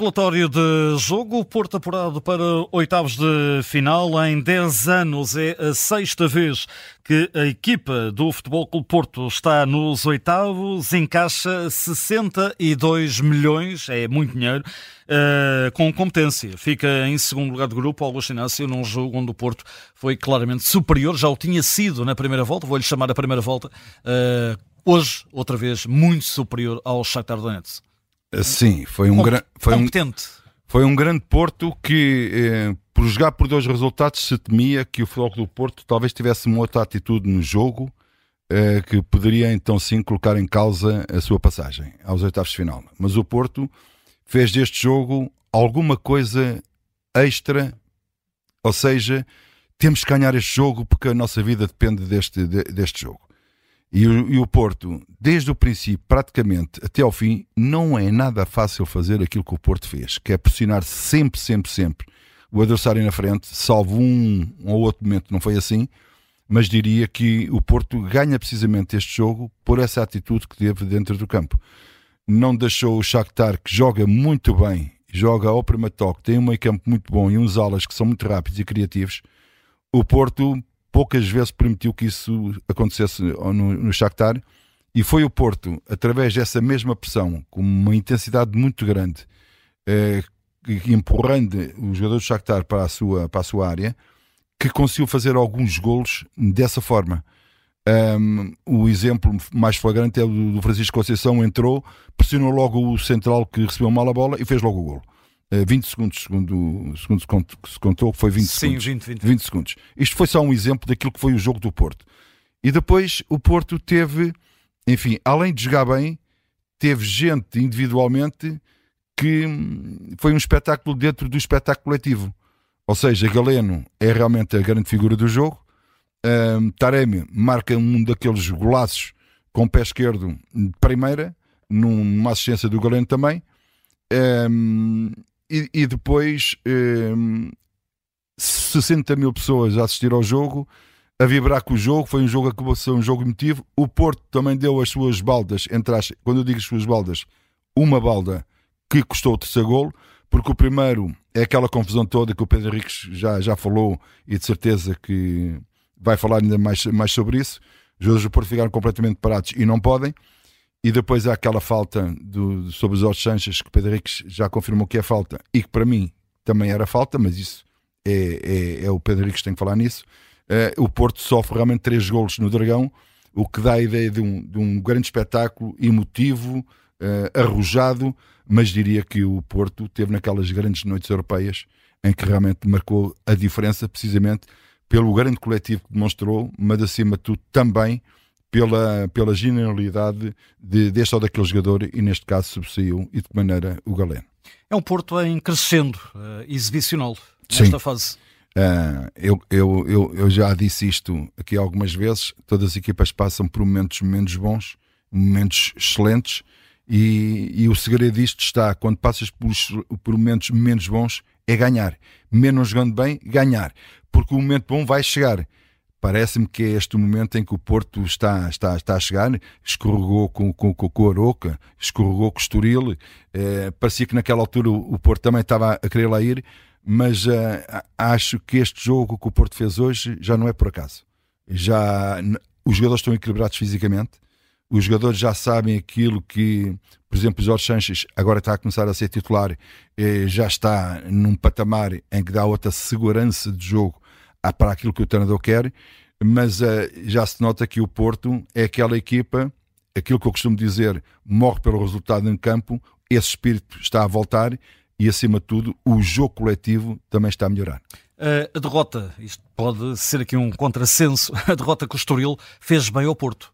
relatório de jogo, o Porto apurado para oitavos de final em 10 anos. É a sexta vez que a equipa do Futebol Clube Porto está nos oitavos, encaixa 62 milhões, é muito dinheiro, uh, com competência. Fica em segundo lugar do grupo, Augusto Inácio, num jogo onde o Porto foi claramente superior, já o tinha sido na primeira volta, vou-lhe chamar a primeira volta, uh, hoje, outra vez, muito superior ao Shakhtar Donetsk. Sim, foi um grande. Foi competente. Um, foi um grande Porto que, eh, por jogar por dois resultados, se temia que o Futebol do Porto talvez tivesse uma outra atitude no jogo eh, que poderia então sim colocar em causa a sua passagem aos oitavos de final. Mas o Porto fez deste jogo alguma coisa extra, ou seja, temos que ganhar este jogo porque a nossa vida depende deste, de, deste jogo. E o, e o, Porto, desde o princípio, praticamente até ao fim, não é nada fácil fazer aquilo que o Porto fez, que é pressionar sempre, sempre, sempre o adversário na frente, salvo um, um ou outro momento, não foi assim, mas diria que o Porto ganha precisamente este jogo por essa atitude que teve dentro do campo. Não deixou o Shakhtar, que joga muito bem, joga ao primeiro toque, tem um meio campo muito bom e uns alas que são muito rápidos e criativos. O Porto poucas vezes permitiu que isso acontecesse no, no Shakhtar e foi o Porto, através dessa mesma pressão, com uma intensidade muito grande, eh, empurrando os jogadores do Shakhtar para a sua, para a sua área, que conseguiu fazer alguns golos dessa forma. Um, o exemplo mais flagrante é o do Francisco Conceição, entrou, pressionou logo o central que recebeu mal a bola e fez logo o golo. 20 eh, segundos, segundo, segundo se contou, foi 20 Sim, segundos. 20, 20. 20 segundos. Isto foi só um exemplo daquilo que foi o jogo do Porto. E depois o Porto teve, enfim, além de jogar bem, teve gente individualmente que hum, foi um espetáculo dentro do espetáculo coletivo. Ou seja, Galeno é realmente a grande figura do jogo. Um, Taremi marca um daqueles golaços com o pé esquerdo de primeira, numa assistência do Galeno também. Um, e, depois um, ehm, 60 mil pessoas a assistir ao jogo, a vibrar com o jogo. Foi um jogo que acabou ser um jogo emotivo. O Porto também deu as suas baldas, entre as, quando eu digo as suas baldas, uma balda que custou o terceiro golo, porque o primeiro é aquela confusão toda que o Pedro Henriques já, já falou e de certeza que vai falar ainda mais, mais sobre isso. Os jogadores do Porto ficaram completamente parados e não podem. E depois há aquela falta do, sobre os Jorge Sanches, que Pedro Henriques já confirmou que é falta, e que para mim também era falta, mas isso é, é, é o Pedro Henriques que tem que falar nisso. Uh, o Porto sofre realmente três golos no Dragão, o que dá a ideia de um, de um grande espetáculo emotivo, uh, arrojado, mas diria que o Porto teve naquelas grandes noites europeias em que realmente marcou a diferença, precisamente pelo grande coletivo que demonstrou, mas acima de tudo também pela, pela genialidade de, deste ou daquele jogador e neste caso sobressaiu e de que maneira o Galeno. É um Porto em crescendo, uh, exibicional, nesta Sim. fase. Uh, eu, eu, eu, eu, já disse isto aqui algumas vezes: todas as equipas passam por momentos menos bons, momentos excelentes, e, e o segredo disto está: quando passas por, por momentos menos bons, é ganhar. Menos jogando bem, ganhar. Porque o momento bom vai chegar Parece-me que é este o momento em que o Porto está, está, está a chegar. Escorregou com, com, com, a Aroca, escorregou com o Estoril. Eh, parecia que naquela altura o, Porto também estava a querer lá ir, mas eh, acho que este jogo que o Porto fez hoje já não é por acaso. Já os jogadores estão equilibrados fisicamente, os jogadores já sabem aquilo que, por exemplo, o Jorge Sanches agora está a começar a ser titular, eh, já está num patamar em que dá outra segurança de jogo para aquilo que o treinador quer, mas uh, já se nota que o Porto é aquela equipa, aquilo que eu costumo dizer, morre pelo resultado em campo, esse espírito está a voltar e, acima de tudo, o jogo coletivo também está a melhorar. Uh, a derrota, isto pode ser aqui um contrassenso, a derrota com o Estoril fez bem ao Porto.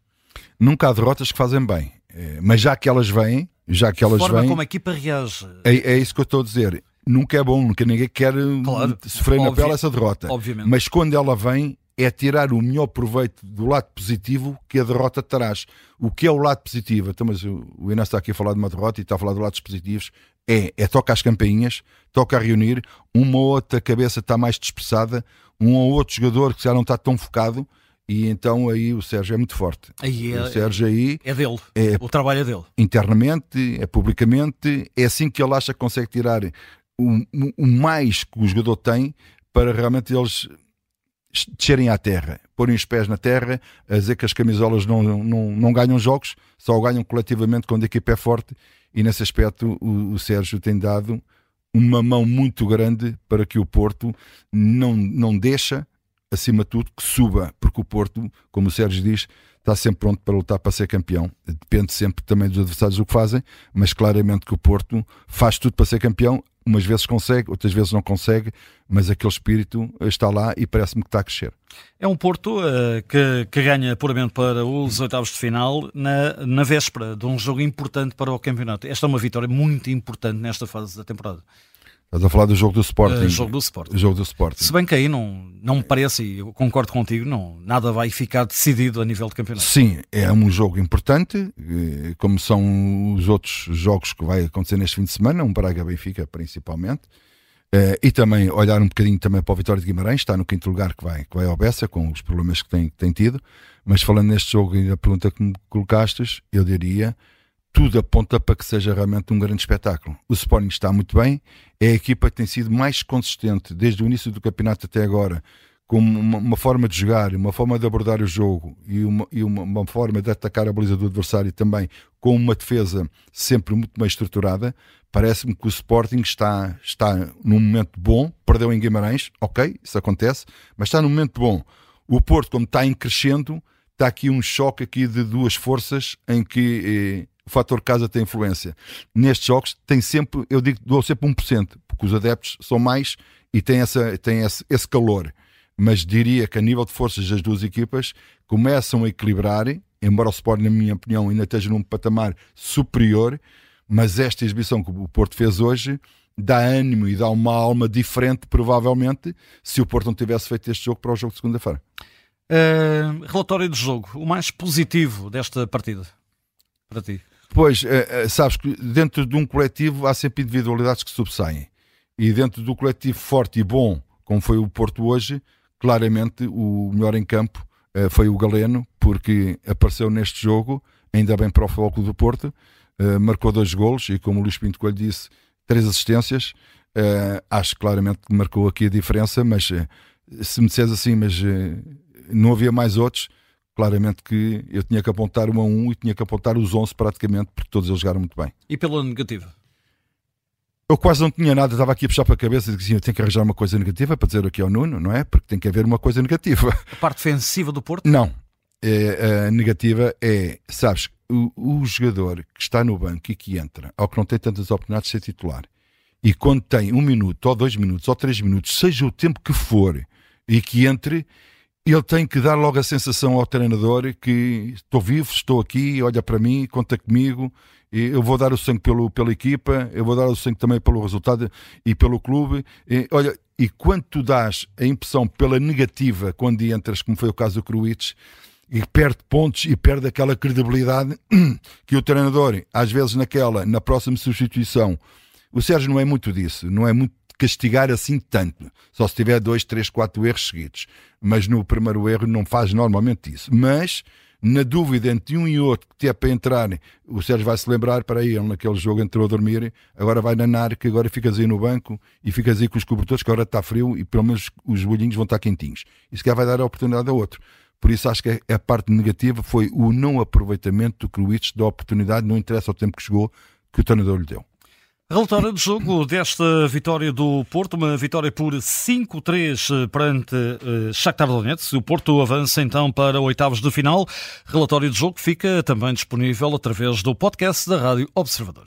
Nunca há derrotas que fazem bem, eh, mas já que elas vêm, já que elas a forma vêm. como a equipa reage. É, é isso que eu estou a dizer nunca é bom, nunca ninguém quer claro, sofrer na pele essa derrota. Obviamente. Mas quando ela vem, é tirar o melhor proveito do lado positivo que a derrota traz. O que é o lado positivo? Então, mas o Inácio está aqui a falar de uma derrota e está a falar de lados positivos. É, é toca as campainhas, toca a reunir, uma ou outra cabeça está mais dispersada, um ou outro jogador que já não está tão focado E então aí o Sérgio é muito forte. Aí é, o Sérgio aí é dele. É, o trabalho é dele. Internamente, é publicamente, é assim que ele acha que consegue tirar o, o mais que o jogador tem para realmente eles descerem à terra, porem os pés na terra, a dizer que as camisolas não, não, não ganham jogos, só ganham coletivamente quando a equipa é forte. E nesse aspecto, o, o Sérgio tem dado uma mão muito grande para que o Porto não, não deixa, acima de tudo, que suba, porque o Porto, como o Sérgio diz, está sempre pronto para lutar para ser campeão. Depende sempre também dos adversários o que fazem, mas claramente que o Porto faz tudo para ser campeão, umas vezes consegue, outras vezes não consegue, mas aquele espírito está lá e parece-me que está a crescer. É um Porto uh, que, que, ganha puramente para os oitavos de final na, na véspera de um jogo importante para o campeonato. Esta é uma vitória muito importante nesta fase da temporada. Estás a falar do jogo do Sporting. Uh, jogo do Sporting. jogo do Sporting. Se bem que aí não, não me parece, e eu concordo contigo, não, nada vai ficar decidido a nível de campeonato. Sim, é um jogo importante, eh, como são os outros jogos que vai acontecer neste fim de semana, um Braga-Benfica principalmente. Uh, e também olhar um bocadinho também para o Vitória de Guimarães, está no quinto lugar que vai, que vai ao Bessa, com os problemas que tem, que tem tido. Mas falando neste jogo e na pergunta que me colocaste, eu diria tudo aponta para que seja realmente um grande espetáculo. O Sporting está muito bem, é a equipa que tem sido mais consistente desde o início do campeonato até agora, com uma, uma forma de jogar, uma forma de abordar o jogo e, uma, e uma, uma, forma de atacar a baliza do adversário também, com uma defesa sempre muito bem estruturada. Parece-me que o Sporting está, está num momento bom, perdeu em Guimarães, ok, isso acontece, mas está num momento bom. O Porto, como está em crescendo, está aqui um choque aqui de duas forças em que eh, o fator casa tem influência. Nestes jogos tem sempre, eu digo, dou sempre 1%, porque os adeptos são mais e têm, essa, têm esse, esse calor. Mas diria que a nível de forças das duas equipas começam a equilibrar, embora o Sport, na minha opinião, ainda esteja num patamar superior, mas esta exibição que o Porto fez hoje dá ânimo e dá uma alma diferente, provavelmente, se o Porto não tivesse feito este jogo para o jogo de segunda-feira. Uh, relatório do jogo, o mais positivo desta partida, para ti? Pois, é, é, sabes que dentro de um coletivo há sempre individualidades que sobressaem. E dentro do coletivo forte e bom, como foi o Porto hoje, claramente o melhor em campo uh, foi o Galeno, porque apareceu neste jogo, ainda bem para o Futebol do Porto, marcou dois golos e, como o Luís Pinto Coelho disse, três assistências. Acho claramente que marcou aqui a diferença, mas se me disseres assim, mas não havia mais outros, claramente que eu tinha que apontar um a um e tinha que apontar os 11 praticamente, porque todos eles jogaram muito bem. E pela negativa? Eu quase não tinha nada, estava aqui a puxar para a cabeça e dizia: eu tenho que arranjar uma coisa negativa para dizer aqui ao Nuno, não é? Porque tem que haver uma coisa negativa. A parte defensiva do Porto? Não. É, a negativa é, sabes, o, o, jogador que está no banco e que entra, ou que não tem tantas oportunidades de ser titular, e quando tem um minuto, ou dois minutos, ou três minutos, seja o tempo que for, e que entre, ele tem que dar logo a sensação ao treinador que estou vivo, estou aqui, olha para mim, conta comigo, eu vou dar o sangue pelo, pela equipa, eu vou dar o sangue também pelo resultado e pelo clube. E, olha, e quando tu dás a impressão pela negativa quando entras, como foi o caso do Cruites, e perde pontos e perde aquela credibilidade que o treinador, às vezes naquela, na próxima substituição, o Sérgio não é muito disso, não é muito castigar assim tanto. Só se tiver dois, três, quatro erros seguidos. Mas no primeiro erro não faz normalmente isso. Mas, na dúvida entre um e outro que é para entrar, o Sérgio vai se lembrar, para aí, ele naquele jogo entrou a dormir, agora vai nanar, que agora ficas aí no banco e ficas aí com os cobertores, que agora está frio e pelo menos os bolhinhos vão estar quentinhos. Isso que vai dar a oportunidade a outro. Por isso acho que a parte negativa foi o não aproveitamento do Cruites da oportunidade, não interessa o tempo que chegou, que o treinador lhe deu. Relatório do jogo desta vitória do Porto, uma vitória por 5-3 perante uh, Shakhtar Donetsk. O Porto avança então para oitavos de final. Relatório do jogo fica também disponível através do podcast da Rádio Observador.